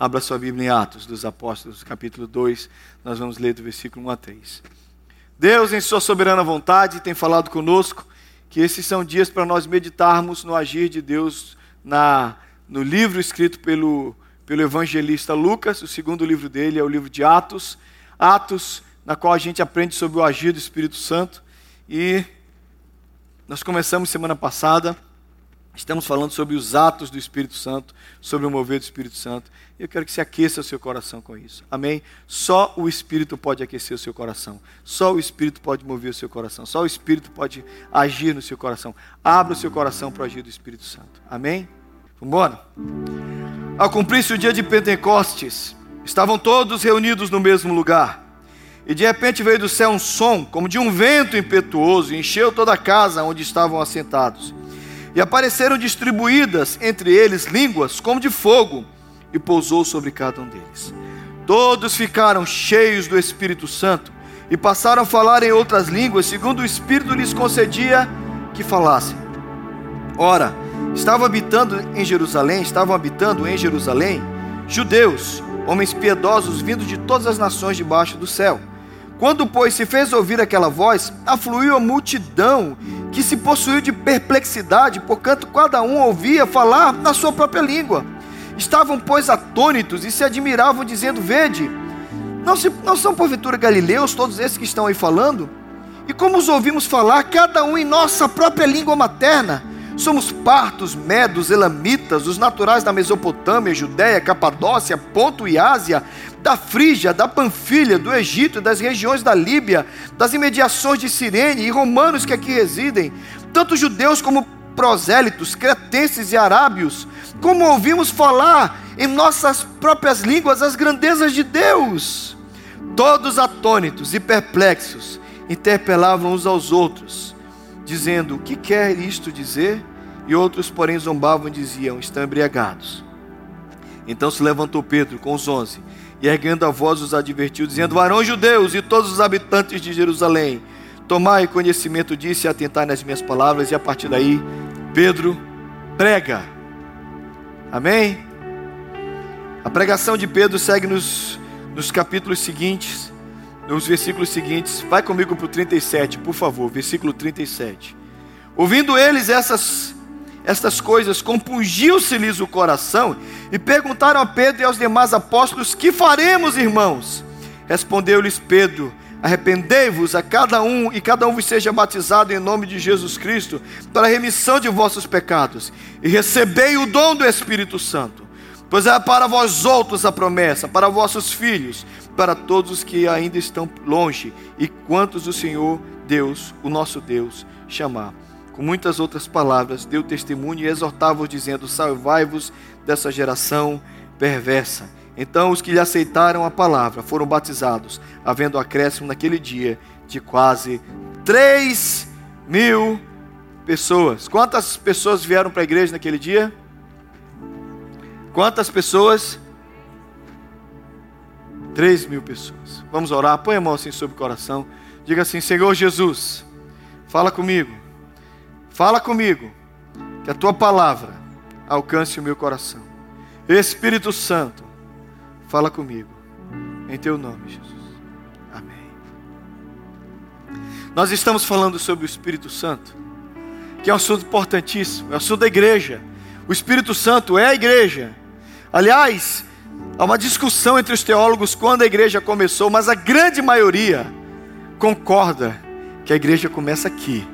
Abra sua Bíblia em Atos dos Apóstolos, capítulo 2. Nós vamos ler do versículo 1 a 3. Deus, em Sua soberana vontade, tem falado conosco que esses são dias para nós meditarmos no agir de Deus na, no livro escrito pelo, pelo evangelista Lucas. O segundo livro dele é o livro de Atos. Atos, na qual a gente aprende sobre o agir do Espírito Santo. E nós começamos semana passada Estamos falando sobre os atos do Espírito Santo, sobre o mover do Espírito Santo. E eu quero que você aqueça o seu coração com isso. Amém? Só o Espírito pode aquecer o seu coração. Só o Espírito pode mover o seu coração. Só o Espírito pode agir no seu coração. Abra o seu coração para agir do Espírito Santo. Amém? Vamos embora? Ao cumprir-se o dia de Pentecostes, estavam todos reunidos no mesmo lugar. E de repente veio do céu um som, como de um vento impetuoso, e encheu toda a casa onde estavam assentados. E apareceram distribuídas entre eles línguas como de fogo, e pousou sobre cada um deles. Todos ficaram cheios do Espírito Santo e passaram a falar em outras línguas, segundo o Espírito lhes concedia que falassem. Ora, estavam habitando em Jerusalém, estavam habitando em Jerusalém judeus, homens piedosos vindos de todas as nações debaixo do céu. Quando, pois, se fez ouvir aquela voz, afluiu a multidão que se possuiu de perplexidade, porquanto cada um ouvia falar na sua própria língua. Estavam, pois, atônitos e se admiravam, dizendo: Vede, não, se, não são porventura galileus todos esses que estão aí falando? E como os ouvimos falar, cada um em nossa própria língua materna? Somos partos, medos, elamitas, os naturais da Mesopotâmia, Judéia, Capadócia, Ponto e Ásia, da Frígia, da Panfilha, do Egito, das regiões da Líbia, das imediações de Cirene e romanos que aqui residem, tanto judeus como prosélitos, cretenses e arábios, como ouvimos falar em nossas próprias línguas as grandezas de Deus. Todos atônitos e perplexos interpelavam uns aos outros dizendo: O que quer isto dizer? E outros, porém, zombavam e diziam: Estão embriagados. Então se levantou Pedro com os onze, e erguendo a voz os advertiu, dizendo: Varões judeus e todos os habitantes de Jerusalém, tomai conhecimento disso e atentai nas minhas palavras, e a partir daí, Pedro prega. Amém? A pregação de Pedro segue nos, nos capítulos seguintes nos versículos seguintes. Vai comigo para o 37, por favor, versículo 37. Ouvindo eles essas, estas coisas, compungiu-se-lhes o coração e perguntaram a Pedro e aos demais apóstolos: Que faremos, irmãos? Respondeu-lhes Pedro: Arrependei-vos a cada um e cada um vos seja batizado em nome de Jesus Cristo para a remissão de vossos pecados e recebei o dom do Espírito Santo. Pois é para vós outros a promessa, para vossos filhos, para todos os que ainda estão longe e quantos o Senhor Deus, o nosso Deus, chamar. Com muitas outras palavras, deu testemunho e exortava-os, dizendo: Salvai-vos dessa geração perversa. Então os que lhe aceitaram a palavra foram batizados, havendo acréscimo naquele dia de quase 3 mil pessoas. Quantas pessoas vieram para a igreja naquele dia? Quantas pessoas? 3 mil pessoas. Vamos orar. Põe a mão assim sobre o coração. Diga assim: Senhor Jesus, fala comigo. Fala comigo. Que a tua palavra alcance o meu coração. Espírito Santo, fala comigo. Em teu nome, Jesus. Amém. Nós estamos falando sobre o Espírito Santo, que é um assunto importantíssimo, é um assunto da igreja. O Espírito Santo é a igreja. Aliás, Há uma discussão entre os teólogos quando a igreja começou, mas a grande maioria concorda que a igreja começa aqui,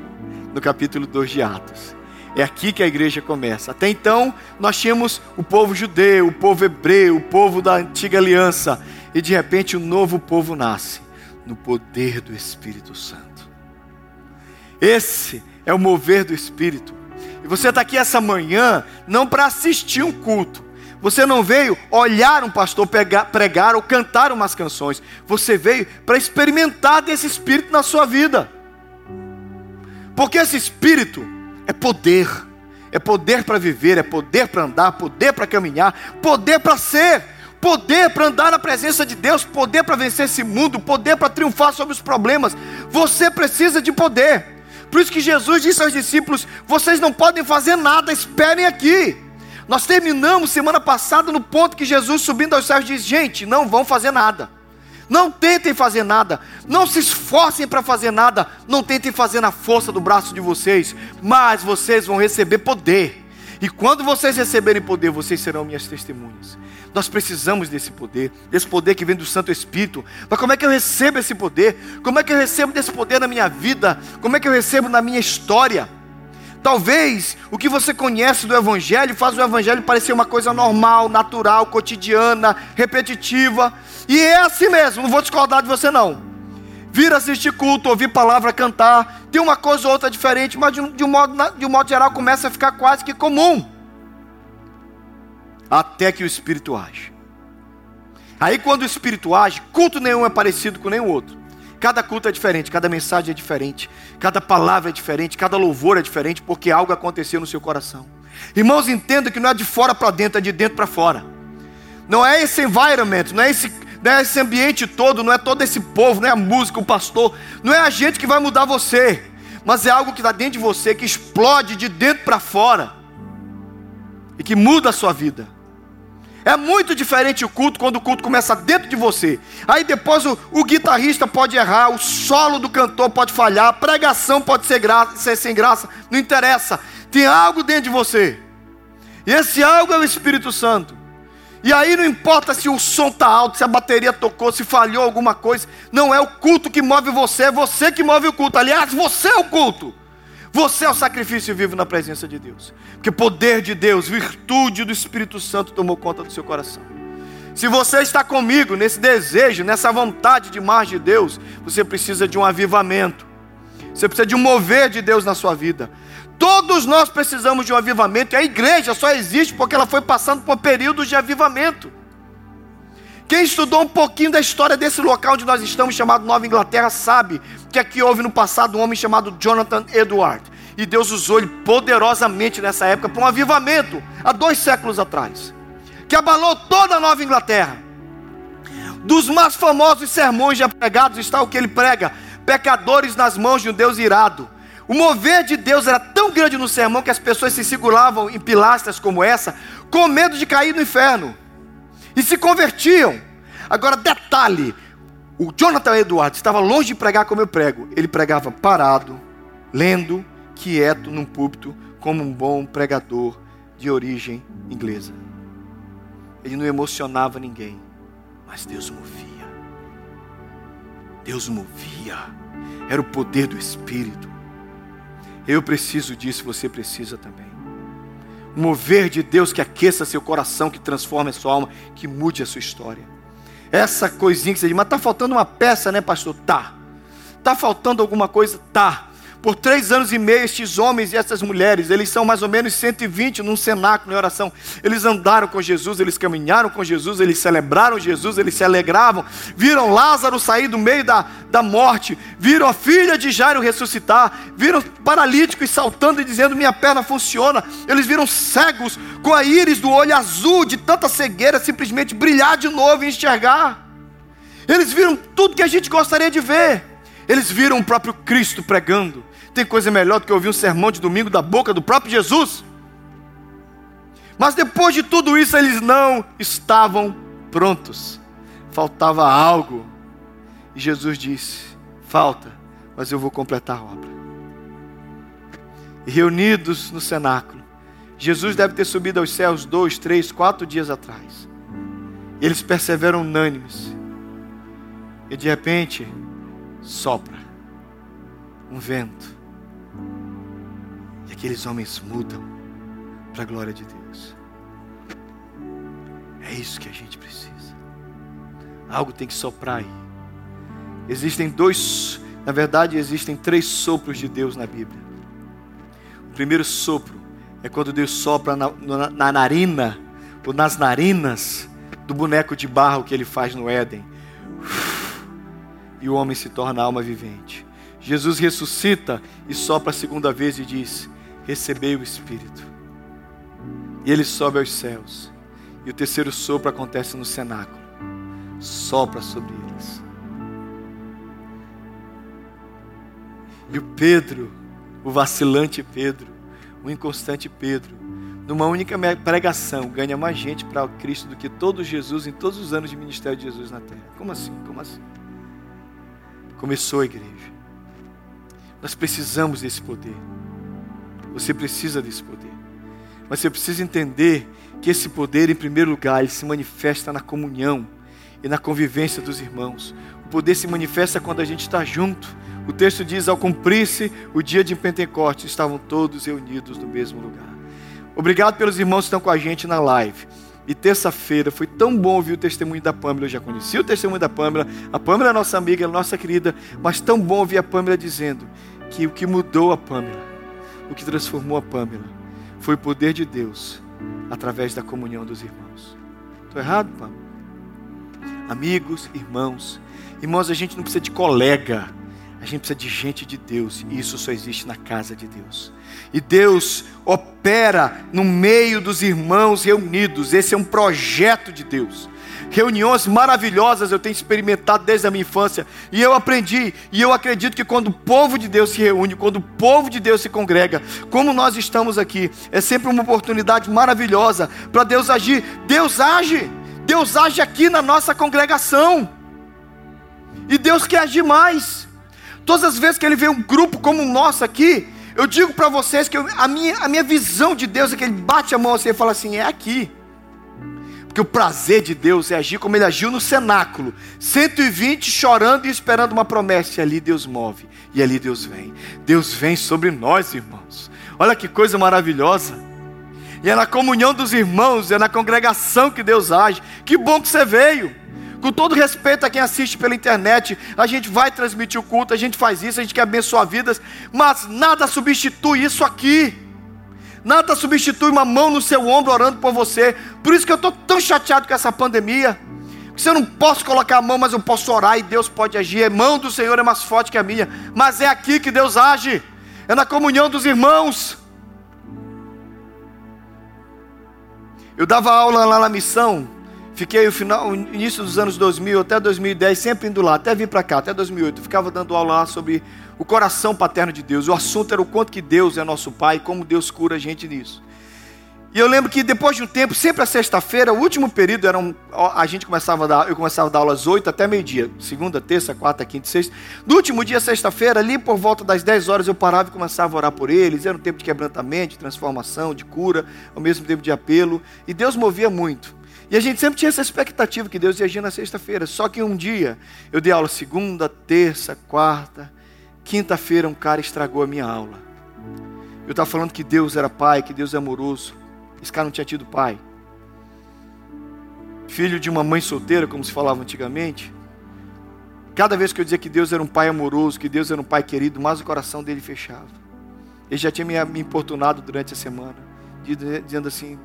no capítulo 2 de Atos. É aqui que a igreja começa. Até então, nós tínhamos o povo judeu, o povo hebreu, o povo da antiga aliança, e de repente um novo povo nasce no poder do Espírito Santo. Esse é o mover do Espírito. E você está aqui essa manhã não para assistir um culto, você não veio olhar um pastor pregar, pregar ou cantar umas canções. Você veio para experimentar desse espírito na sua vida. Porque esse espírito é poder. É poder para viver, é poder para andar, poder para caminhar, poder para ser, poder para andar na presença de Deus, poder para vencer esse mundo, poder para triunfar sobre os problemas. Você precisa de poder. Por isso que Jesus disse aos discípulos: vocês não podem fazer nada, esperem aqui. Nós terminamos semana passada no ponto que Jesus subindo aos céus diz: gente, não vão fazer nada. Não tentem fazer nada, não se esforcem para fazer nada, não tentem fazer na força do braço de vocês, mas vocês vão receber poder. E quando vocês receberem poder, vocês serão minhas testemunhas. Nós precisamos desse poder, desse poder que vem do Santo Espírito. Mas como é que eu recebo esse poder? Como é que eu recebo desse poder na minha vida? Como é que eu recebo na minha história? Talvez o que você conhece do Evangelho faz o Evangelho parecer uma coisa normal, natural, cotidiana, repetitiva. E é assim mesmo, não vou discordar de você não. Vir assistir culto, ouvir palavra, cantar, tem uma coisa ou outra diferente, mas de um, de um, modo, de um modo geral começa a ficar quase que comum. Até que o Espírito age. Aí quando o Espírito age, culto nenhum é parecido com nenhum outro. Cada culto é diferente, cada mensagem é diferente, cada palavra é diferente, cada louvor é diferente, porque algo aconteceu no seu coração. Irmãos, entenda que não é de fora para dentro, é de dentro para fora. Não é esse environment, não é esse, não é esse ambiente todo, não é todo esse povo, não é a música, o pastor, não é a gente que vai mudar você, mas é algo que está dentro de você, que explode de dentro para fora e que muda a sua vida. É muito diferente o culto quando o culto começa dentro de você. Aí depois o, o guitarrista pode errar, o solo do cantor pode falhar, a pregação pode ser, graça, ser sem graça, não interessa. Tem algo dentro de você. E esse algo é o Espírito Santo. E aí não importa se o som está alto, se a bateria tocou, se falhou alguma coisa. Não é o culto que move você, é você que move o culto. Aliás, você é o culto. Você é o sacrifício vivo na presença de Deus. Porque poder de Deus, virtude do Espírito Santo tomou conta do seu coração. Se você está comigo nesse desejo, nessa vontade de mais de Deus, você precisa de um avivamento. Você precisa de um mover de Deus na sua vida. Todos nós precisamos de um avivamento, e a igreja só existe porque ela foi passando por períodos de avivamento. Quem estudou um pouquinho da história desse local onde nós estamos, chamado Nova Inglaterra, sabe que aqui houve no passado um homem chamado Jonathan Edward. E Deus usou ele poderosamente nessa época para um avivamento, há dois séculos atrás, que abalou toda a Nova Inglaterra. Dos mais famosos sermões já pregados está o que ele prega: pecadores nas mãos de um Deus irado. O mover de Deus era tão grande no sermão que as pessoas se seguravam em pilastras como essa, com medo de cair no inferno e se convertiam. Agora, detalhe: o Jonathan Edwards estava longe de pregar como eu prego, ele pregava parado, lendo, quieto num púlpito, como um bom pregador de origem inglesa. Ele não emocionava ninguém, mas Deus movia. Deus movia, era o poder do Espírito. Eu preciso disso, você precisa também mover de Deus que aqueça seu coração, que transforme a sua alma, que mude a sua história. Essa coisinha que você diz, mas está faltando uma peça, né, pastor? Tá. Está faltando alguma coisa? Tá. Por três anos e meio, estes homens e essas mulheres, eles são mais ou menos 120 num cenáculo em oração. Eles andaram com Jesus, eles caminharam com Jesus, eles celebraram Jesus, eles se alegravam. Viram Lázaro sair do meio da, da morte, viram a filha de Jairo ressuscitar, viram paralíticos saltando e dizendo: Minha perna funciona. Eles viram cegos com a íris do olho azul, de tanta cegueira, simplesmente brilhar de novo e enxergar. Eles viram tudo que a gente gostaria de ver. Eles viram o próprio Cristo pregando. Tem coisa melhor do que ouvir um sermão de domingo da boca do próprio Jesus? Mas depois de tudo isso, eles não estavam prontos. Faltava algo. E Jesus disse: Falta, mas eu vou completar a obra. E reunidos no cenáculo, Jesus deve ter subido aos céus dois, três, quatro dias atrás. Eles perseveram unânimes. E de repente, sopra um vento aqueles homens mudam para a glória de Deus. É isso que a gente precisa. Algo tem que soprar aí. Existem dois, na verdade, existem três sopros de Deus na Bíblia. O primeiro sopro é quando Deus sopra na, na, na narina, ou nas narinas do boneco de barro que ele faz no Éden. E o homem se torna alma vivente. Jesus ressuscita e sopra a segunda vez e diz: recebei o Espírito. E ele sobe aos céus. E o terceiro sopro acontece no cenáculo. Sopra sobre eles. E o Pedro, o vacilante Pedro, o inconstante Pedro, numa única pregação, ganha mais gente para Cristo do que todo Jesus em todos os anos de ministério de Jesus na terra. Como assim? Como assim? Começou a igreja. Nós precisamos desse poder. Você precisa desse poder. Mas você precisa entender que esse poder, em primeiro lugar, ele se manifesta na comunhão e na convivência dos irmãos. O poder se manifesta quando a gente está junto. O texto diz: ao cumprir-se o dia de Pentecostes, estavam todos reunidos no mesmo lugar. Obrigado pelos irmãos que estão com a gente na live. E terça-feira foi tão bom ouvir o testemunho da Pâmela. Eu já conheci o testemunho da Pâmela. A Pâmela é nossa amiga, é nossa querida. Mas tão bom ouvir a Pâmela dizendo que o que mudou a Pâmela, o que transformou a Pâmela, foi o poder de Deus através da comunhão dos irmãos. Estou errado, Pâmela? Amigos, irmãos. Irmãos, a gente não precisa de colega. A gente precisa de gente de Deus. E isso só existe na casa de Deus. E Deus opera no meio dos irmãos reunidos. Esse é um projeto de Deus. Reuniões maravilhosas eu tenho experimentado desde a minha infância. E eu aprendi. E eu acredito que quando o povo de Deus se reúne, quando o povo de Deus se congrega, como nós estamos aqui, é sempre uma oportunidade maravilhosa para Deus agir. Deus age. Deus age aqui na nossa congregação. E Deus quer agir mais. Todas as vezes que Ele vê um grupo como o nosso aqui, eu digo para vocês que eu, a, minha, a minha visão de Deus é que Ele bate a mão assim e fala assim: é aqui. Porque o prazer de Deus é agir como Ele agiu no cenáculo 120 chorando e esperando uma promessa. E ali Deus move, e ali Deus vem. Deus vem sobre nós, irmãos. Olha que coisa maravilhosa. E é na comunhão dos irmãos, é na congregação que Deus age. Que bom que você veio. Com todo respeito a quem assiste pela internet, a gente vai transmitir o culto, a gente faz isso, a gente quer abençoar vidas, mas nada substitui isso aqui. Nada substitui uma mão no seu ombro orando por você. Por isso que eu estou tão chateado com essa pandemia. Porque eu não posso colocar a mão, mas eu posso orar e Deus pode agir. A mão do Senhor é mais forte que a minha. Mas é aqui que Deus age. É na comunhão dos irmãos. Eu dava aula lá na missão Fiquei o final, início dos anos 2000 até 2010 sempre indo lá, até vir para cá, até 2008. ficava dando aula lá sobre o coração paterno de Deus. O assunto era o quanto que Deus é nosso Pai, como Deus cura a gente nisso. E eu lembro que depois de um tempo, sempre a sexta-feira, o último período era um, a gente começava a dar, eu começava a dar aulas 8 até meio-dia, segunda, terça, quarta, quinta, sexta. No último dia, sexta-feira, ali por volta das 10 horas, eu parava e começava a orar por eles. Era um tempo de quebrantamento, de transformação, de cura, ao mesmo tempo de apelo. E Deus movia muito. E a gente sempre tinha essa expectativa que Deus ia agir na sexta-feira. Só que um dia eu dei aula segunda, terça, quarta, quinta-feira um cara estragou a minha aula. Eu estava falando que Deus era pai, que Deus é amoroso. Esse cara não tinha tido pai. Filho de uma mãe solteira, como se falava antigamente. Cada vez que eu dizia que Deus era um pai amoroso, que Deus era um pai querido, mais o coração dele fechava. Ele já tinha me importunado durante a semana, dizendo assim: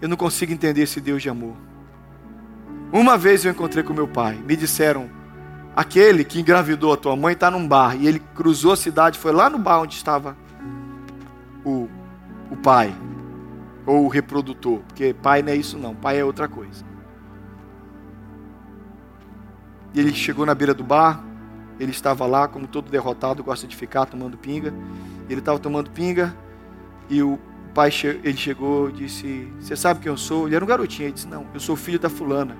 eu não consigo entender esse Deus de amor. Uma vez eu encontrei com meu pai, me disseram: aquele que engravidou a tua mãe está num bar. E ele cruzou a cidade, foi lá no bar onde estava o, o pai, ou o reprodutor, porque pai não é isso, não, pai é outra coisa. E ele chegou na beira do bar, ele estava lá, como todo derrotado, gosta de ficar tomando pinga. Ele estava tomando pinga e o pai ele chegou disse: Você sabe quem eu sou? Ele era um garotinho. Ele disse: Não, eu sou filho da fulana.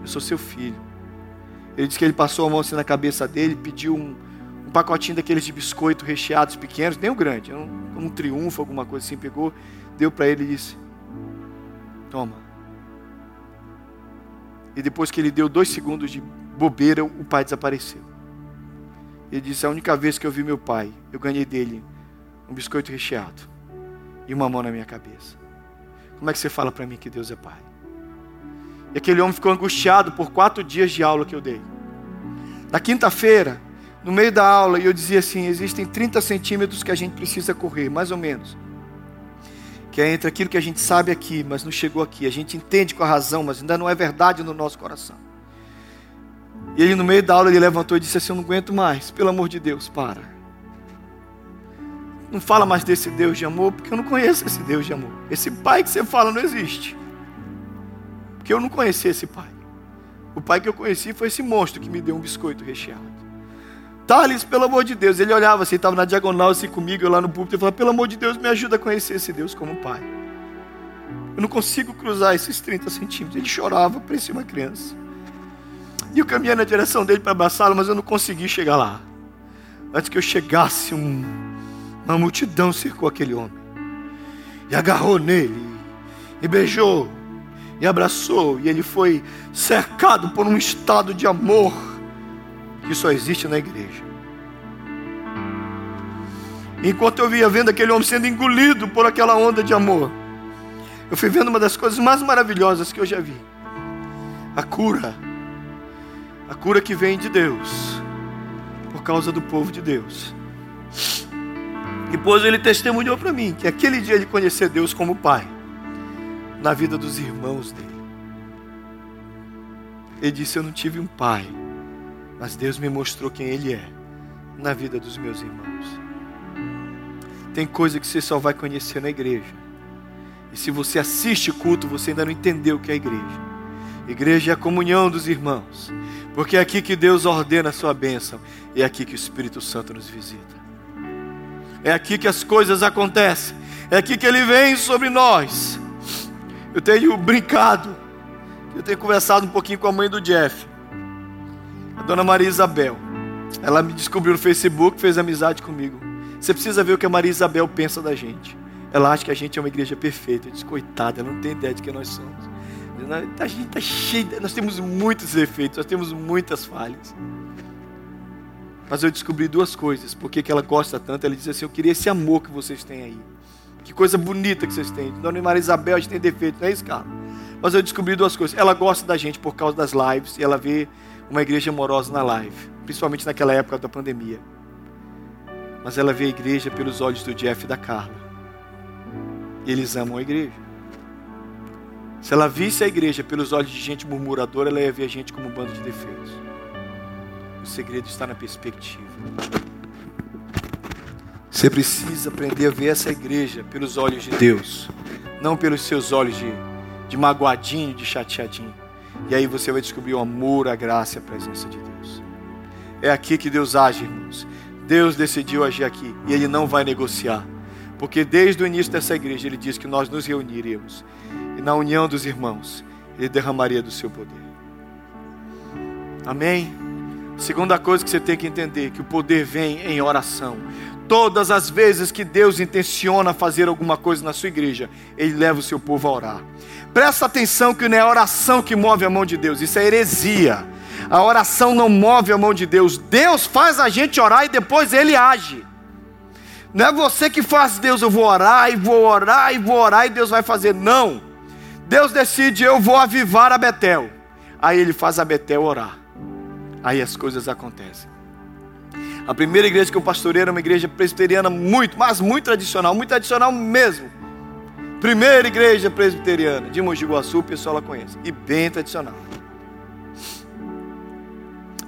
Eu sou seu filho. Ele disse que ele passou a mão assim na cabeça dele, pediu um, um pacotinho daqueles de biscoito recheados pequenos, nem o grande, um, um triunfo, alguma coisa assim. Pegou, deu para ele e disse: Toma. E depois que ele deu dois segundos de bobeira, o pai desapareceu. Ele disse: A única vez que eu vi meu pai, eu ganhei dele um biscoito recheado e uma mão na minha cabeça. Como é que você fala para mim que Deus é Pai? E aquele homem ficou angustiado por quatro dias de aula que eu dei. Na quinta-feira, no meio da aula, eu dizia assim: existem 30 centímetros que a gente precisa correr, mais ou menos. Que é entre aquilo que a gente sabe aqui, mas não chegou aqui. A gente entende com a razão, mas ainda não é verdade no nosso coração. E ele, no meio da aula, ele levantou e disse assim: Eu não aguento mais, pelo amor de Deus, para. Não fala mais desse Deus de amor, porque eu não conheço esse Deus de amor. Esse pai que você fala não existe. Porque eu não conheci esse pai. O pai que eu conheci foi esse monstro que me deu um biscoito recheado. Thales, pelo amor de Deus, ele olhava assim, estava na diagonal assim comigo, eu lá no púlpito, e falava, pelo amor de Deus, me ajuda a conhecer esse Deus como pai. Eu não consigo cruzar esses 30 centímetros. Ele chorava, parecia uma criança. E eu caminhei na direção dele para abraçá-lo, mas eu não consegui chegar lá. Antes que eu chegasse, um, uma multidão cercou aquele homem. E agarrou nele. E beijou. E abraçou. E ele foi cercado por um estado de amor que só existe na igreja. Enquanto eu via vendo aquele homem sendo engolido por aquela onda de amor, eu fui vendo uma das coisas mais maravilhosas que eu já vi. A cura. A cura que vem de Deus. Por causa do povo de Deus. Depois ele testemunhou para mim que aquele dia ele conheceu Deus como Pai. Na vida dos irmãos dele. Ele disse: Eu não tive um pai, mas Deus me mostrou quem Ele é na vida dos meus irmãos. Tem coisa que você só vai conhecer na igreja. E se você assiste culto, você ainda não entendeu o que é igreja. Igreja é a comunhão dos irmãos. Porque é aqui que Deus ordena a sua bênção. E é aqui que o Espírito Santo nos visita. É aqui que as coisas acontecem. É aqui que Ele vem sobre nós. Eu tenho brincado. Eu tenho conversado um pouquinho com a mãe do Jeff. A dona Maria Isabel. Ela me descobriu no Facebook, fez amizade comigo. Você precisa ver o que a Maria Isabel pensa da gente. Ela acha que a gente é uma igreja perfeita. Eu disse, coitada, ela não tem ideia de quem nós somos. A gente está cheio, nós temos muitos defeitos, nós temos muitas falhas. Mas eu descobri duas coisas. Por que ela gosta tanto? Ela disse assim: Eu queria esse amor que vocês têm aí. Que coisa bonita que vocês têm. Dona Maria Isabel, a gente tem defeito, não é isso, cara? Mas eu descobri duas coisas. Ela gosta da gente por causa das lives e ela vê uma igreja amorosa na live, principalmente naquela época da pandemia. Mas ela vê a igreja pelos olhos do Jeff e da Carla. E eles amam a igreja. Se ela visse a igreja pelos olhos de gente murmuradora, ela ia ver a gente como um bando de defeitos. O segredo está na perspectiva. Você precisa aprender a ver essa igreja pelos olhos de Deus, não pelos seus olhos de, de magoadinho, de chateadinho. E aí você vai descobrir o amor, a graça e a presença de Deus. É aqui que Deus age, irmãos. Deus decidiu agir aqui e Ele não vai negociar. Porque desde o início dessa igreja ele disse que nós nos reuniríamos. E na união dos irmãos, ele derramaria do seu poder. Amém? Segunda coisa que você tem que entender: que o poder vem em oração. Todas as vezes que Deus intenciona fazer alguma coisa na sua igreja, Ele leva o seu povo a orar. Presta atenção que não é a oração que move a mão de Deus, isso é heresia. A oração não move a mão de Deus. Deus faz a gente orar e depois Ele age. Não é você que faz, Deus, eu vou orar e vou orar e vou orar e Deus vai fazer. Não. Deus decide, eu vou avivar a Betel. Aí ele faz a Betel orar. Aí as coisas acontecem. A primeira igreja que eu pastorei era uma igreja presbiteriana muito, mas muito tradicional, muito tradicional mesmo. Primeira igreja presbiteriana de Mogi Guaçu, o pessoal lá conhece. E bem tradicional.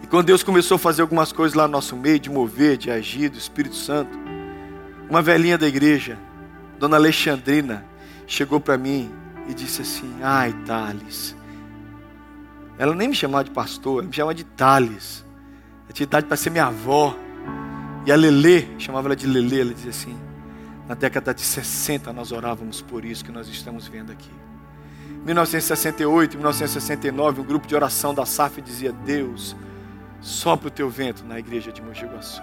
E quando Deus começou a fazer algumas coisas lá no nosso meio, de mover, de agir, do Espírito Santo, uma velhinha da igreja, Dona Alexandrina, chegou para mim e disse assim: Ai, Thales. Ela nem me chamava de pastor, ela me chamava de Thales. Eu tinha idade para ser minha avó. E a Lelê, chamava ela de Lelê, ela dizia assim: Na década de 60 nós orávamos por isso que nós estamos vendo aqui. 1968, 1969, um grupo de oração da SAF dizia: Deus, sopra o teu vento na igreja de Mogi Guaçu.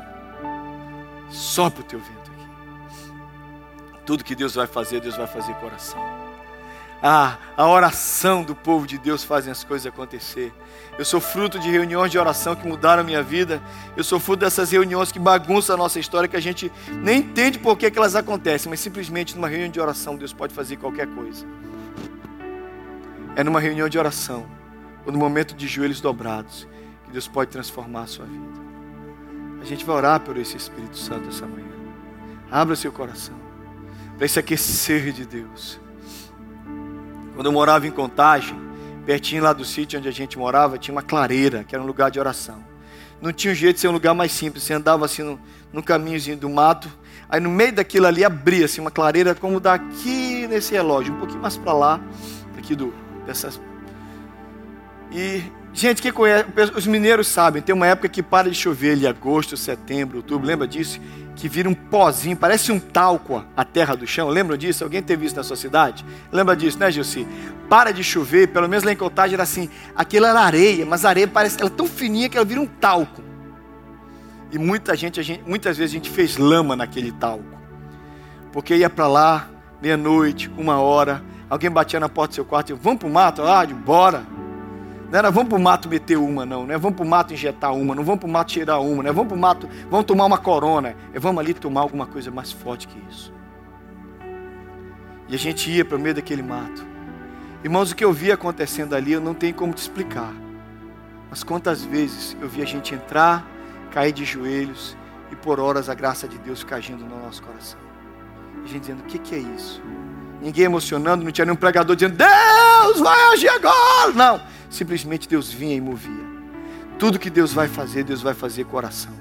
Sopra o teu vento. Tudo que Deus vai fazer, Deus vai fazer com Ah, a oração do povo de Deus fazem as coisas acontecer. Eu sou fruto de reuniões de oração que mudaram a minha vida. Eu sou fruto dessas reuniões que bagunçam a nossa história, que a gente nem entende por que, que elas acontecem, mas simplesmente numa reunião de oração Deus pode fazer qualquer coisa. É numa reunião de oração, ou no momento de joelhos dobrados, que Deus pode transformar a sua vida. A gente vai orar por esse Espírito Santo essa manhã. Abra seu coração para esse aquecer de Deus. Quando eu morava em Contagem, pertinho lá do sítio onde a gente morava, tinha uma clareira, que era um lugar de oração. Não tinha um jeito de ser um lugar mais simples. Você andava assim no, no caminhozinho do mato, aí no meio daquilo ali abria assim, uma clareira como daqui nesse relógio, um pouquinho mais para lá, aqui do, dessas, E, gente que conhece, os mineiros sabem, tem uma época que para de chover ali, agosto, setembro, outubro, lembra disso? Que vira um pozinho, parece um talco a terra do chão, lembra disso? Alguém teve isso na sua cidade? Lembra disso, né, Gilci? Para de chover, pelo menos lá em Contagem era assim, aquilo era areia, mas a areia parece, ela é tão fininha que ela vira um talco. E muita gente, gente muitas vezes a gente fez lama naquele talco. Porque ia para lá, meia-noite, uma hora, alguém batia na porta do seu quarto e vamos para o mato? Ah, bora. Não era vamos para o mato meter uma, não. Não é vamos para o mato injetar uma, não vamos para o mato tirar uma, não é vamos para o mato, vamos tomar uma corona. É vamos ali tomar alguma coisa mais forte que isso. E a gente ia para o meio daquele mato. Irmãos, o que eu vi acontecendo ali, eu não tenho como te explicar. Mas quantas vezes eu vi a gente entrar, cair de joelhos e por horas a graça de Deus ficar agindo no nosso coração. A gente dizendo: o que, que é isso? Ninguém emocionando, não tinha nenhum pregador dizendo: Deus vai agir agora. Não, simplesmente Deus vinha e movia. Tudo que Deus vai fazer, Deus vai fazer com oração.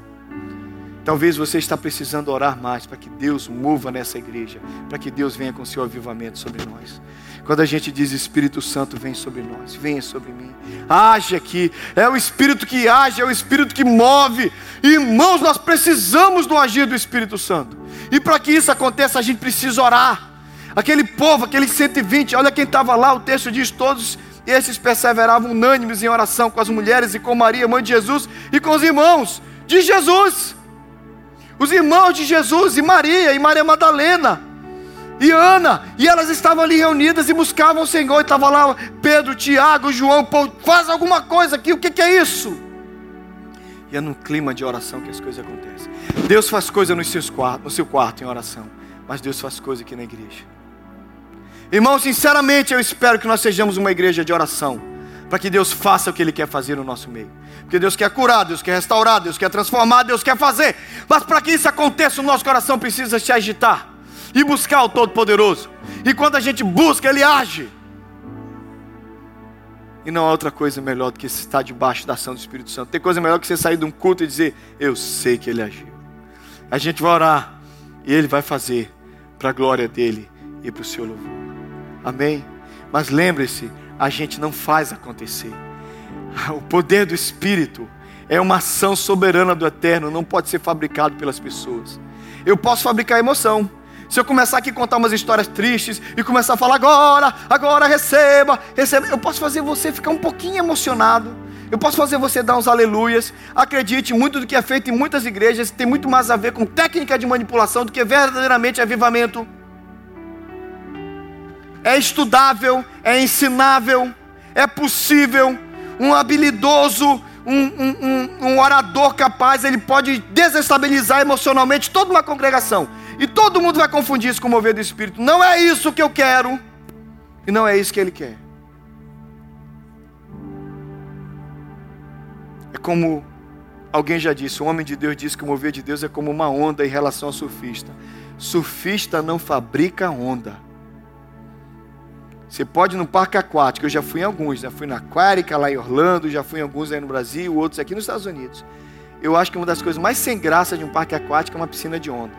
Talvez você está precisando orar mais para que Deus mova nessa igreja, para que Deus venha com seu avivamento sobre nós. Quando a gente diz Espírito Santo vem sobre nós, venha sobre mim, age aqui. É o Espírito que age, é o Espírito que move. Irmãos, nós precisamos do agir do Espírito Santo. E para que isso aconteça, a gente precisa orar. Aquele povo, aqueles 120, olha quem estava lá, o texto diz: todos esses perseveravam unânimes em oração com as mulheres e com Maria, mãe de Jesus, e com os irmãos de Jesus. Os irmãos de Jesus e Maria e Maria Madalena e Ana, e elas estavam ali reunidas e buscavam o Senhor, e estava lá Pedro, Tiago, João, Paulo, faz alguma coisa aqui, o que, que é isso? E é num clima de oração que as coisas acontecem. Deus faz coisa no, seus quartos, no seu quarto em oração, mas Deus faz coisa aqui na igreja. Irmão, sinceramente eu espero que nós sejamos uma igreja de oração, para que Deus faça o que Ele quer fazer no nosso meio. Porque Deus quer curar, Deus quer restaurar, Deus quer transformar, Deus quer fazer. Mas para que isso aconteça, o nosso coração precisa se agitar e buscar o Todo-Poderoso. E quando a gente busca, Ele age. E não há outra coisa melhor do que estar debaixo da ação do Espírito Santo. Tem coisa melhor que você sair de um culto e dizer: Eu sei que Ele agiu. A gente vai orar e Ele vai fazer para a glória dele e para o seu louvor. Amém? Mas lembre-se: a gente não faz acontecer. O poder do Espírito é uma ação soberana do Eterno, não pode ser fabricado pelas pessoas. Eu posso fabricar emoção. Se eu começar aqui a contar umas histórias tristes e começar a falar agora, agora receba, receba, eu posso fazer você ficar um pouquinho emocionado. Eu posso fazer você dar uns aleluias. Acredite, muito do que é feito em muitas igrejas tem muito mais a ver com técnica de manipulação do que verdadeiramente avivamento. É estudável, é ensinável, é possível. Um habilidoso, um, um, um, um orador capaz, ele pode desestabilizar emocionalmente toda uma congregação. E todo mundo vai confundir isso com o mover do Espírito. Não é isso que eu quero. E não é isso que ele quer. É como alguém já disse: o homem de Deus disse que o mover de Deus é como uma onda em relação ao surfista. Surfista não fabrica onda. Você pode ir no parque aquático, eu já fui em alguns, já fui na Aquárica lá em Orlando, já fui em alguns aí no Brasil, outros aqui nos Estados Unidos. Eu acho que uma das coisas mais sem graça de um parque aquático é uma piscina de onda.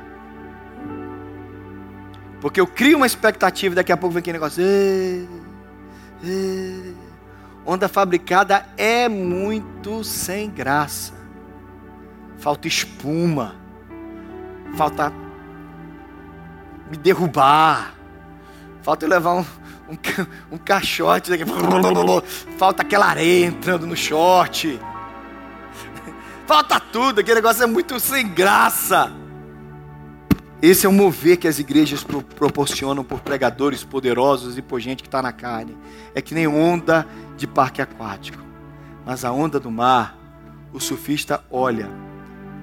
Porque eu crio uma expectativa e daqui a pouco vem aquele negócio. Onda fabricada é muito sem graça. Falta espuma. Falta me derrubar. Falta eu levar um, um, um caixote. Falta aquela areia entrando no short. Falta tudo. Aquele negócio é muito sem graça. Esse é o mover que as igrejas pro proporcionam por pregadores poderosos e por gente que está na carne. É que nem onda de parque aquático. Mas a onda do mar, o surfista olha.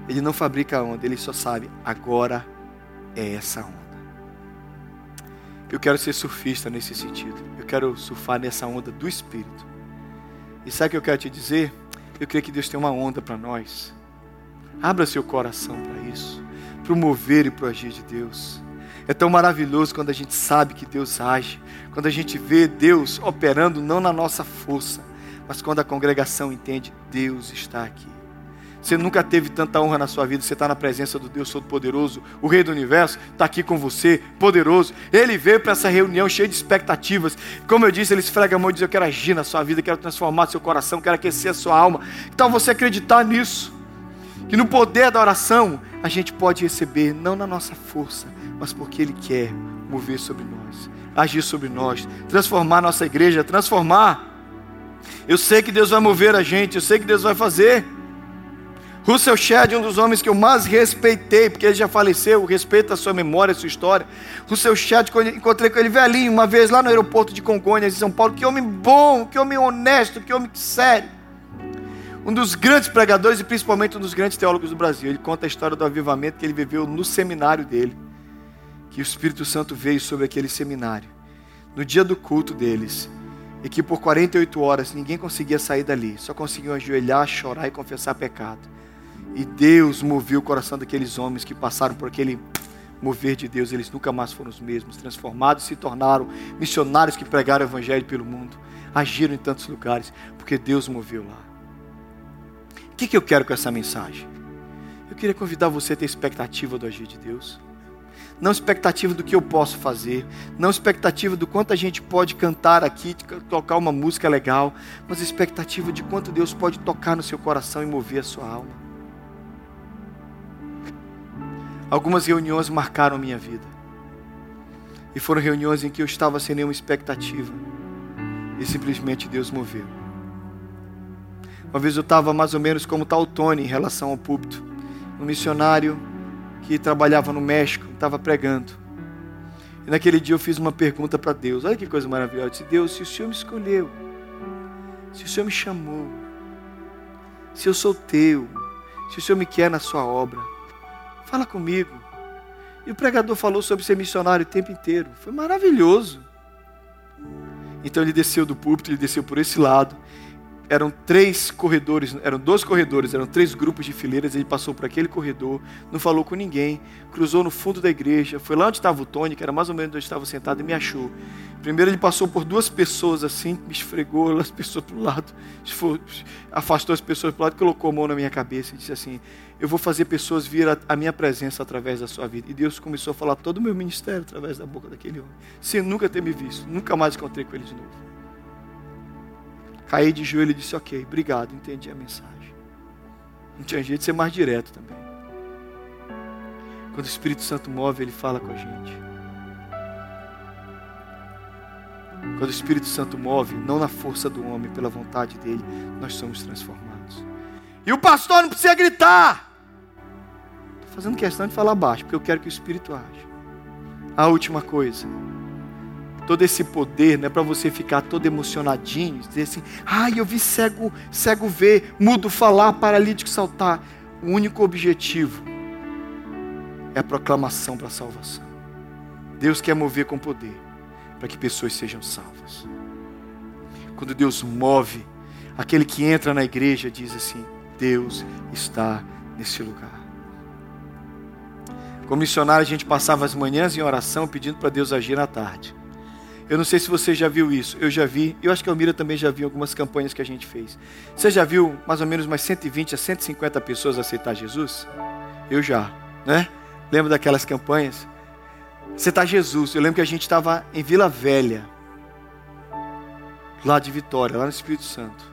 Ele não fabrica onda, ele só sabe, agora é essa onda. Eu quero ser surfista nesse sentido. Eu quero surfar nessa onda do Espírito. E sabe o que eu quero te dizer? Eu creio que Deus tem uma onda para nós. Abra seu coração para isso para o mover e para o agir de Deus. É tão maravilhoso quando a gente sabe que Deus age, quando a gente vê Deus operando não na nossa força, mas quando a congregação entende, Deus está aqui. Você nunca teve tanta honra na sua vida. Você está na presença do Deus Todo-Poderoso, o Rei do Universo, está aqui com você, poderoso. Ele veio para essa reunião cheio de expectativas. Como eu disse, ele esfrega a mão e diz: Eu quero agir na sua vida, quero transformar seu coração, quero aquecer a sua alma. Então você acreditar nisso. Que no poder da oração a gente pode receber, não na nossa força, mas porque Ele quer mover sobre nós, agir sobre nós, transformar nossa igreja, transformar. Eu sei que Deus vai mover a gente, eu sei que Deus vai fazer. Russell Shedd, um dos homens que eu mais respeitei, porque ele já faleceu, respeito a sua memória, a sua história. Russell Shedd, quando encontrei com ele velhinho, uma vez lá no aeroporto de Congonhas, em São Paulo. Que homem bom, que homem honesto, que homem sério. Um dos grandes pregadores e principalmente um dos grandes teólogos do Brasil. Ele conta a história do avivamento que ele viveu no seminário dele. Que o Espírito Santo veio sobre aquele seminário. No dia do culto deles. E que por 48 horas ninguém conseguia sair dali. Só conseguiam ajoelhar, chorar e confessar pecado. E Deus moveu o coração daqueles homens que passaram por aquele mover de Deus. Eles nunca mais foram os mesmos. Transformados se tornaram missionários que pregaram o Evangelho pelo mundo. Agiram em tantos lugares, porque Deus moveu lá. O que, que eu quero com essa mensagem? Eu queria convidar você a ter expectativa do agir de Deus. Não expectativa do que eu posso fazer, não expectativa do quanto a gente pode cantar aqui, tocar uma música legal, mas expectativa de quanto Deus pode tocar no seu coração e mover a sua alma. Algumas reuniões marcaram minha vida. E foram reuniões em que eu estava sem nenhuma expectativa. E simplesmente Deus moveu. Uma vez eu estava mais ou menos como tal Tony em relação ao púlpito. Um missionário que trabalhava no México, estava pregando. E naquele dia eu fiz uma pergunta para Deus. Olha que coisa maravilhosa. Eu disse, Deus, se o Senhor me escolheu, se o Senhor me chamou, se eu sou teu, se o Senhor me quer na sua obra, Fala comigo. E o pregador falou sobre ser missionário o tempo inteiro. Foi maravilhoso. Então ele desceu do púlpito, ele desceu por esse lado eram três corredores, eram dois corredores, eram três grupos de fileiras. Ele passou por aquele corredor, não falou com ninguém, cruzou no fundo da igreja, foi lá onde estava o Tony, que era mais ou menos onde estava sentado, e me achou. Primeiro ele passou por duas pessoas assim, me esfregou as pessoas para o lado, afastou as pessoas para o lado, colocou a mão na minha cabeça e disse assim: Eu vou fazer pessoas vir a, minha presença através da sua vida. E Deus começou a falar todo o meu ministério através da boca daquele homem, sem nunca ter me visto, nunca mais encontrei com ele de novo. Caí de joelho e disse: Ok, obrigado, entendi a mensagem. Não tinha jeito de ser mais direto também. Quando o Espírito Santo move, ele fala com a gente. Quando o Espírito Santo move, não na força do homem, pela vontade dele, nós somos transformados. E o pastor não precisa gritar. Fazendo questão de falar baixo, porque eu quero que o Espírito age. A última coisa todo esse poder, não é para você ficar todo emocionadinho, dizer assim, ai, eu vi cego, cego ver, mudo falar, paralítico saltar. O único objetivo é a proclamação para a salvação. Deus quer mover com poder para que pessoas sejam salvas. Quando Deus move, aquele que entra na igreja diz assim: Deus está nesse lugar. Como missionário, a gente passava as manhãs em oração pedindo para Deus agir na tarde. Eu não sei se você já viu isso. Eu já vi. Eu acho que a Almira também já viu algumas campanhas que a gente fez. Você já viu mais ou menos umas 120 a 150 pessoas aceitar Jesus? Eu já, né? Lembro daquelas campanhas? Aceitar Jesus. Eu lembro que a gente estava em Vila Velha, lá de Vitória, lá no Espírito Santo.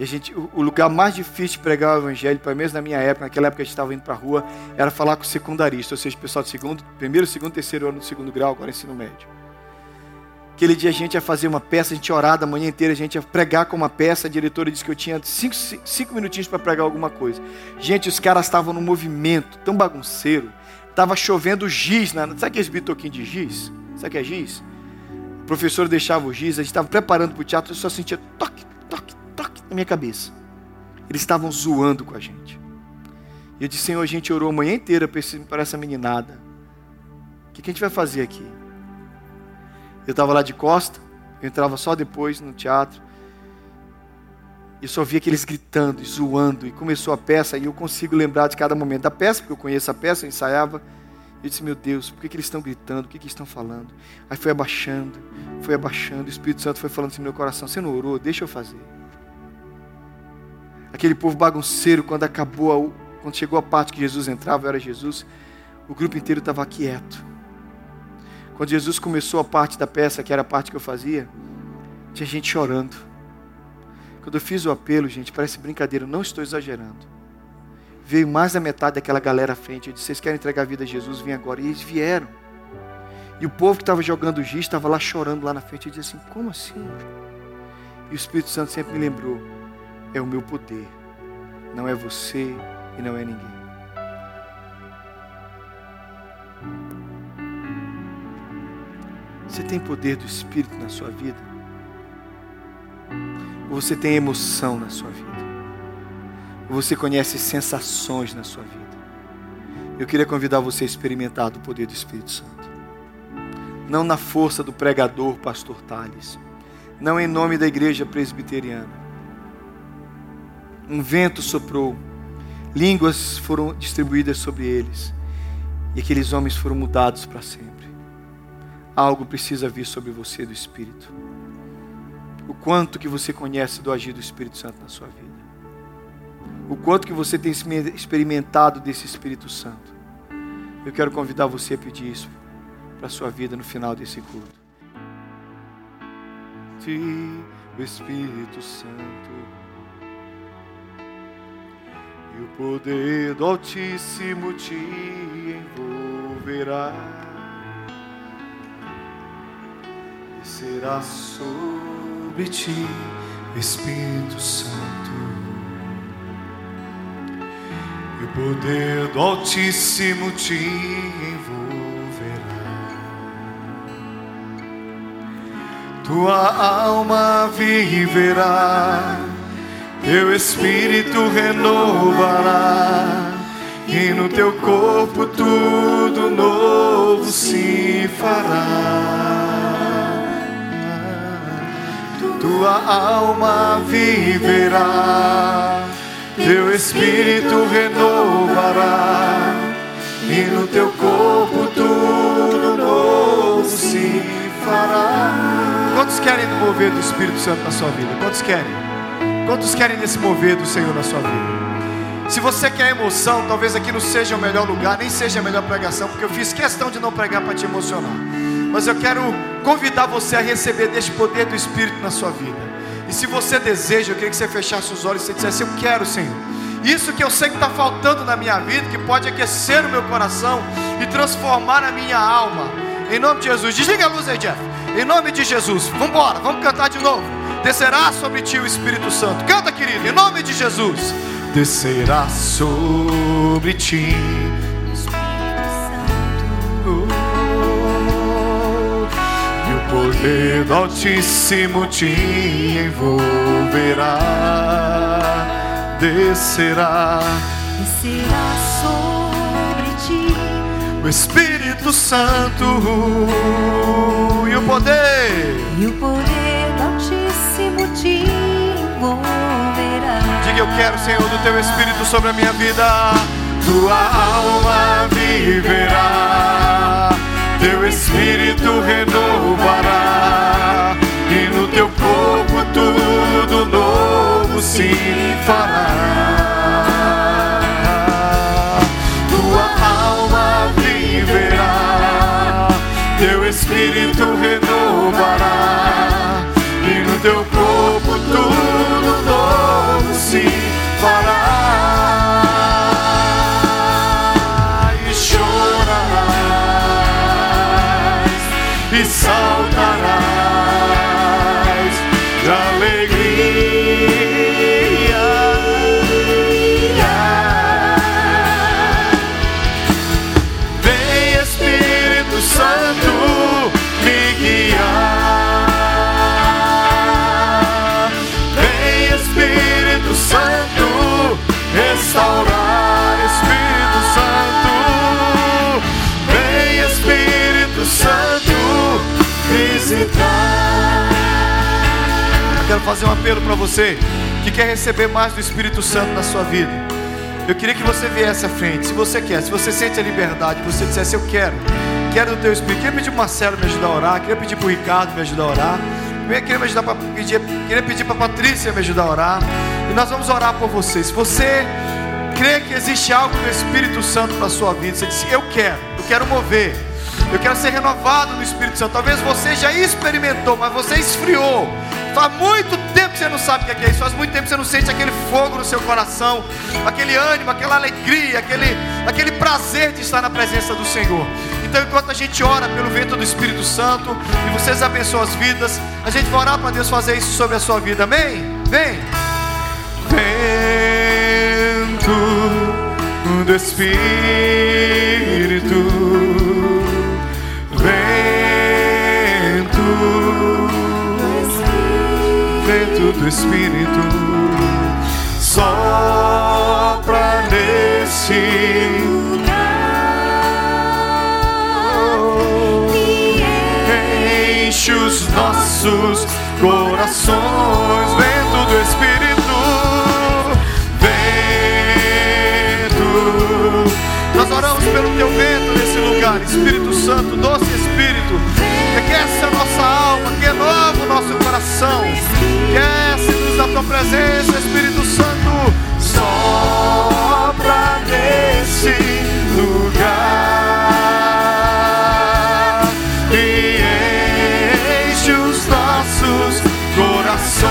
E a gente, o, lugar mais difícil de pregar o evangelho, pelo menos na minha época, naquela época a gente estava indo para a rua, era falar com o secundarista, ou seja, o pessoal do segundo, primeiro, segundo, terceiro ano do segundo grau, agora ensino médio. Aquele dia a gente ia fazer uma peça, a gente ia orar da manhã inteira, a gente ia pregar com uma peça. A diretora disse que eu tinha cinco, cinco minutinhos para pregar alguma coisa. Gente, os caras estavam no movimento, tão bagunceiro. Tava chovendo giz. Na... Sabe aqueles bitoquinhos de giz? Sabe o que é giz? O professor deixava o giz, a gente estava preparando para o teatro, eu só sentia toque na minha cabeça. Eles estavam zoando com a gente. E eu disse, Senhor, a gente orou a manhã inteira para essa meninada. O que a gente vai fazer aqui? Eu estava lá de costa, eu entrava só depois no teatro. E só via aqueles gritando e zoando. E começou a peça, e eu consigo lembrar de cada momento da peça, porque eu conheço a peça, eu ensaiava. Eu disse, meu Deus, por que, que eles estão gritando? Por que, que eles estão falando? Aí foi abaixando, foi abaixando. O Espírito Santo foi falando assim no meu coração: Você não orou? Deixa eu fazer. Aquele povo bagunceiro, quando acabou, a, quando chegou a parte que Jesus entrava, era Jesus, o grupo inteiro estava quieto. Quando Jesus começou a parte da peça, que era a parte que eu fazia, tinha gente chorando. Quando eu fiz o apelo, gente, parece brincadeira, não estou exagerando. Veio mais da metade daquela galera à frente. Eu disse: Vocês querem entregar a vida a Jesus? Vem agora. E eles vieram. E o povo que estava jogando giz estava lá chorando lá na frente. Eu disse assim: Como assim? E o Espírito Santo sempre me lembrou: É o meu poder. Não é você e não é ninguém. Você tem poder do Espírito na sua vida? Ou você tem emoção na sua vida? Ou você conhece sensações na sua vida? Eu queria convidar você a experimentar do poder do Espírito Santo. Não na força do pregador, pastor Tales. Não em nome da igreja presbiteriana. Um vento soprou, línguas foram distribuídas sobre eles, e aqueles homens foram mudados para sempre algo precisa vir sobre você do Espírito. O quanto que você conhece do agir do Espírito Santo na sua vida. O quanto que você tem experimentado desse Espírito Santo. Eu quero convidar você a pedir isso para a sua vida no final desse culto. O Espírito Santo e o poder do Altíssimo te envolverá. será sobre ti, Espírito Santo. E o poder do Altíssimo te envolverá. Tua alma viverá, teu espírito renovará. E no teu corpo tudo novo se fará tua alma viverá, teu espírito renovará, e no teu corpo tudo novo se fará. Quantos querem mover do Espírito Santo na sua vida? Quantos querem? Quantos querem nesse mover do Senhor na sua vida? Se você quer emoção, talvez aqui não seja o melhor lugar, nem seja a melhor pregação, porque eu fiz questão de não pregar para te emocionar. Mas eu quero convidar você a receber deste poder do Espírito na sua vida. E se você deseja, eu queria que você fechasse os olhos e você dissesse: Eu quero, Senhor. Isso que eu sei que está faltando na minha vida, que pode aquecer o meu coração e transformar a minha alma. Em nome de Jesus, desliga a luz aí, Jeff. Em nome de Jesus, vamos embora, vamos cantar de novo. Descerá sobre ti o Espírito Santo. Canta, querido, em nome de Jesus. Descerá sobre ti poder do Altíssimo te envolverá, descerá, descerá sobre ti o Espírito Santo e o poder, e o poder do Altíssimo te envolverá. Diga eu quero, Senhor, do teu Espírito sobre a minha vida, tua alma viverá teu espírito renovará, e no teu corpo tudo novo se fará. Teu espírito renovará, apelo para você que quer receber mais do Espírito Santo na sua vida. Eu queria que você viesse à frente, se você quer, se você sente a liberdade, você dissesse eu quero, quero do teu Espírito. Queria pedir para o Marcelo me ajudar a orar, queria pedir para o Ricardo me ajudar a orar, queria, me ajudar pra, pedir, queria pedir para a Patrícia me ajudar a orar. E nós vamos orar por você. Se você crê que existe algo do Espírito Santo para a sua vida, você diz: Eu quero, eu quero mover, eu quero ser renovado no Espírito Santo. Talvez você já experimentou, mas você esfriou. Faz muito você não sabe o que é isso, faz muito tempo que você não sente aquele fogo no seu coração, aquele ânimo, aquela alegria, aquele, aquele prazer de estar na presença do Senhor. Então, enquanto a gente ora pelo vento do Espírito Santo e vocês abençoam as vidas, a gente vai orar para Deus fazer isso sobre a sua vida. Amém? Vem. Vento do Espírito. Do Espírito. Sopra nesse enche os nossos corações. Vento do Espírito, vento. Nós oramos pelo teu vento nesse lugar, Espírito Santo, doce Espírito. Aquece a nossa alma, que renova o nosso coração. Aquece-nos da tua presença, Espírito Santo. Sopra nesse lugar e enche os nossos corações.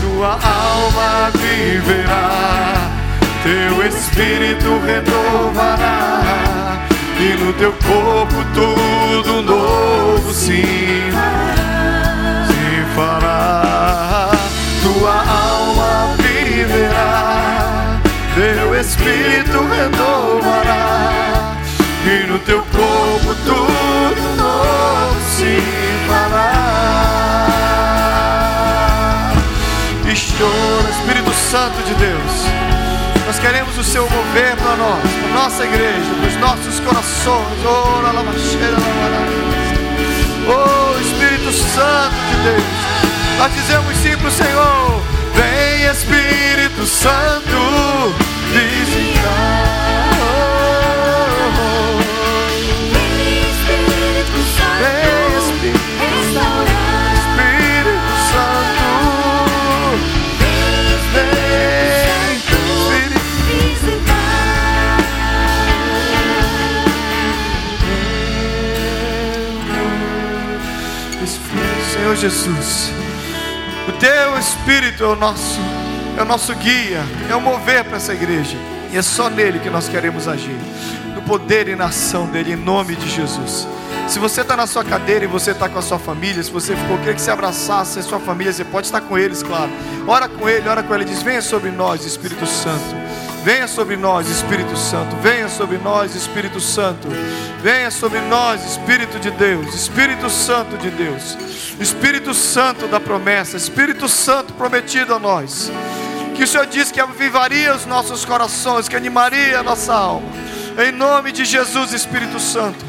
Tua alma viverá, teu espírito renovará, e no teu corpo tudo novo se, se fará. Tua alma viverá, teu espírito renovará, e no teu corpo tudo novo se fará. E chora, Espírito Santo de Deus. Queremos o seu mover para nós, para nossa igreja, para os nossos corações. Oh. Oh, Espírito Santo de Deus. Nós dizemos sim para o Senhor. Vem, Espírito Santo, visitar. Espírito Santo, Vem, Espírito Santo. Senhor Jesus, o teu Espírito é o nosso, é o nosso guia, é o mover para essa igreja, e é só nele que nós queremos agir, no poder e na ação dele, em nome de Jesus. Se você está na sua cadeira e você está com a sua família, se você ficou, queria que você abraçasse a sua família, você pode estar com eles, claro. Ora com ele, ora com ele, diz: Venha sobre nós, Espírito Santo. Venha sobre nós, Espírito Santo. Venha sobre nós, Espírito Santo. Venha sobre nós, Espírito de Deus, Espírito Santo de Deus, Espírito Santo da promessa, Espírito Santo prometido a nós. Que o Senhor disse que avivaria os nossos corações, que animaria a nossa alma. Em nome de Jesus, Espírito Santo.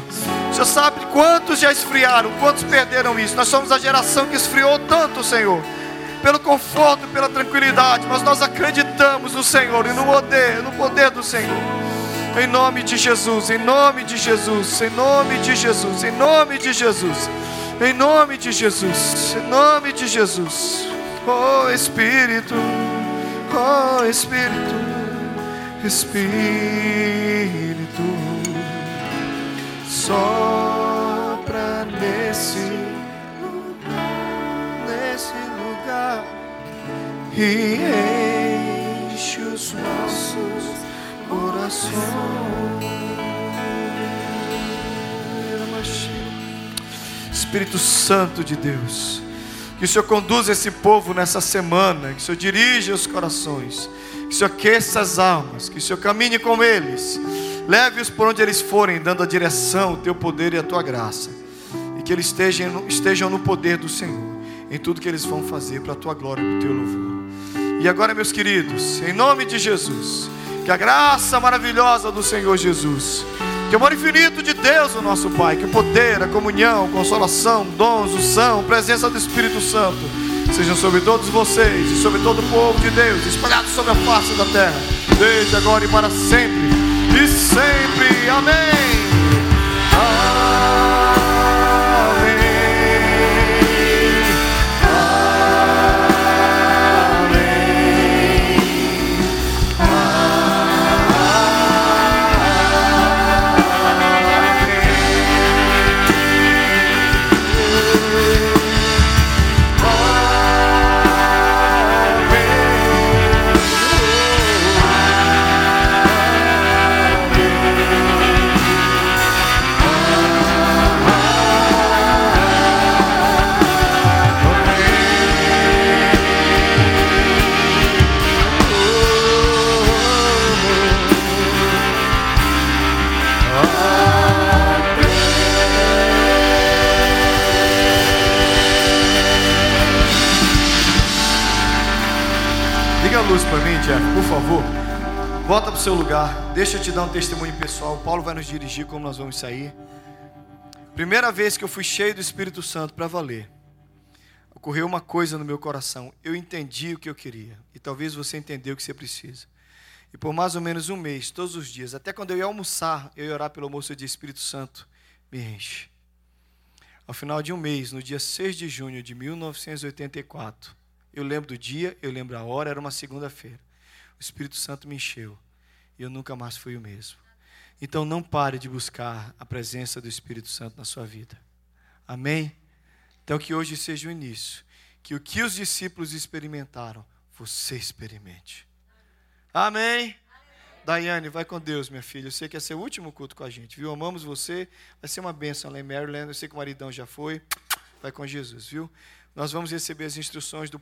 O Senhor sabe quantos já esfriaram, quantos perderam isso. Nós somos a geração que esfriou tanto, Senhor pelo conforto, pela tranquilidade, mas nós acreditamos no Senhor e no poder, no poder do Senhor. Em nome de Jesus, em nome de Jesus, em nome de Jesus, em nome de Jesus, em nome de Jesus, em nome de Jesus. Oh Espírito, oh Espírito, Espírito, sopra nesse nesse lugar e enche os nossos corações. Espírito Santo de Deus, que o Senhor conduza esse povo nessa semana, que o Senhor dirija os corações, que o Senhor aqueça as almas, que o Senhor caminhe com eles, leve-os por onde eles forem, dando a direção, o teu poder e a tua graça e que eles estejam, estejam no poder do Senhor, em tudo que eles vão fazer para a tua glória e para o teu louvor. E agora, meus queridos, em nome de Jesus, que a graça maravilhosa do Senhor Jesus, que o amor infinito de Deus, o nosso Pai, que o poder, a comunhão, consolação, dons, unção, presença do Espírito Santo, sejam sobre todos vocês e sobre todo o povo de Deus, espalhados sobre a face da terra, desde agora e para sempre, e sempre. Amém. Amém. Favor. Volta para o seu lugar. Deixa eu te dar um testemunho pessoal. O Paulo vai nos dirigir como nós vamos sair. Primeira vez que eu fui cheio do Espírito Santo para valer, ocorreu uma coisa no meu coração. Eu entendi o que eu queria. E talvez você entendeu o que você precisa. E por mais ou menos um mês, todos os dias, até quando eu ia almoçar, eu ia orar pelo almoço de Espírito Santo, me enche. Ao final de um mês, no dia 6 de junho de 1984, eu lembro do dia, eu lembro a hora, era uma segunda-feira. O Espírito Santo me encheu e eu nunca mais fui o mesmo. Então não pare de buscar a presença do Espírito Santo na sua vida. Amém? Então que hoje seja o início. Que o que os discípulos experimentaram, você experimente. Amém? Daiane, vai com Deus, minha filha. Eu sei que é seu último culto com a gente, viu? Amamos você. Vai ser uma bênção lá em Maryland. Eu sei que o maridão já foi. Vai com Jesus, viu? Nós vamos receber as instruções do